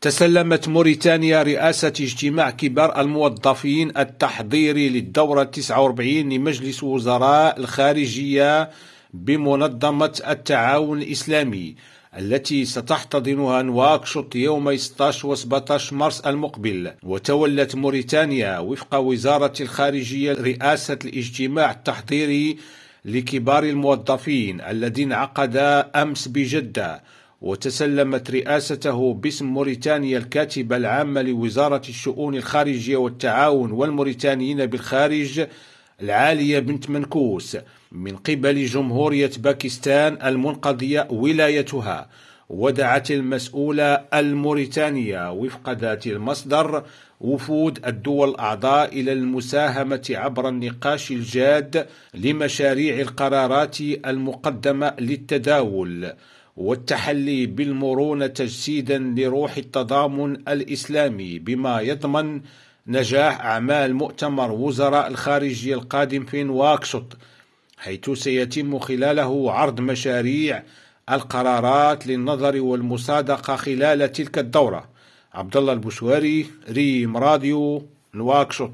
تسلمت موريتانيا رئاسة اجتماع كبار الموظفين التحضيري للدورة 49 لمجلس وزراء الخارجية بمنظمة التعاون الإسلامي التي ستحتضنها نواكشوط يوم 16 و 17 مارس المقبل. وتولت موريتانيا وفق وزارة الخارجية رئاسة الاجتماع التحضيري لكبار الموظفين الذي انعقد أمس بجدة. وتسلمت رئاسته باسم موريتانيا الكاتبة العامة لوزارة الشؤون الخارجية والتعاون والموريتانيين بالخارج العالية بنت منكوس من قبل جمهورية باكستان المنقضية ولايتها. ودعت المسؤولة الموريتانية وفق ذات المصدر وفود الدول الأعضاء إلى المساهمة عبر النقاش الجاد لمشاريع القرارات المقدمة للتداول. والتحلي بالمرونة تجسيدا لروح التضامن الإسلامي بما يضمن نجاح أعمال مؤتمر وزراء الخارجية القادم في نواكشوط حيث سيتم خلاله عرض مشاريع القرارات للنظر والمصادقة خلال تلك الدورة. عبد الله البشواري ريم راديو نواكشوط